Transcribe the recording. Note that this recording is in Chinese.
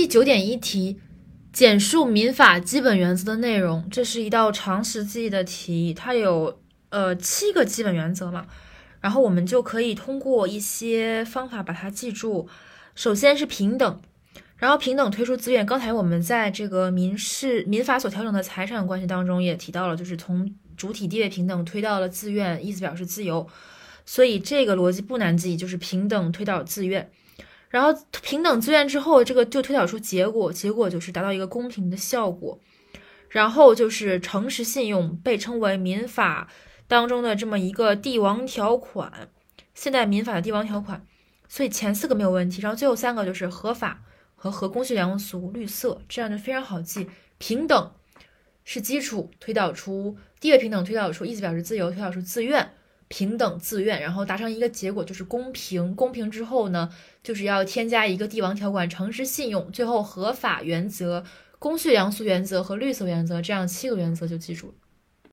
第九点一题，简述民法基本原则的内容。这是一道常识记忆的题，它有呃七个基本原则嘛，然后我们就可以通过一些方法把它记住。首先是平等，然后平等推出自愿。刚才我们在这个民事民法所调整的财产关系当中也提到了，就是从主体地位平等推到了自愿，意思表示自由。所以这个逻辑不难记，就是平等推导自愿，然后平等自愿之后，这个就推导出结果，结果就是达到一个公平的效果。然后就是诚实信用，被称为民法当中的这么一个帝王条款，现代民法的帝王条款。所以前四个没有问题，然后最后三个就是合法和合公序良俗、绿色，这样就非常好记。平等是基础，推导出地位平等，推导出意思表示自由，推导出自愿。平等自愿，然后达成一个结果就是公平。公平之后呢，就是要添加一个帝王条款，诚实信用。最后合法原则、公序良俗原则和绿色原则，这样七个原则就记住了。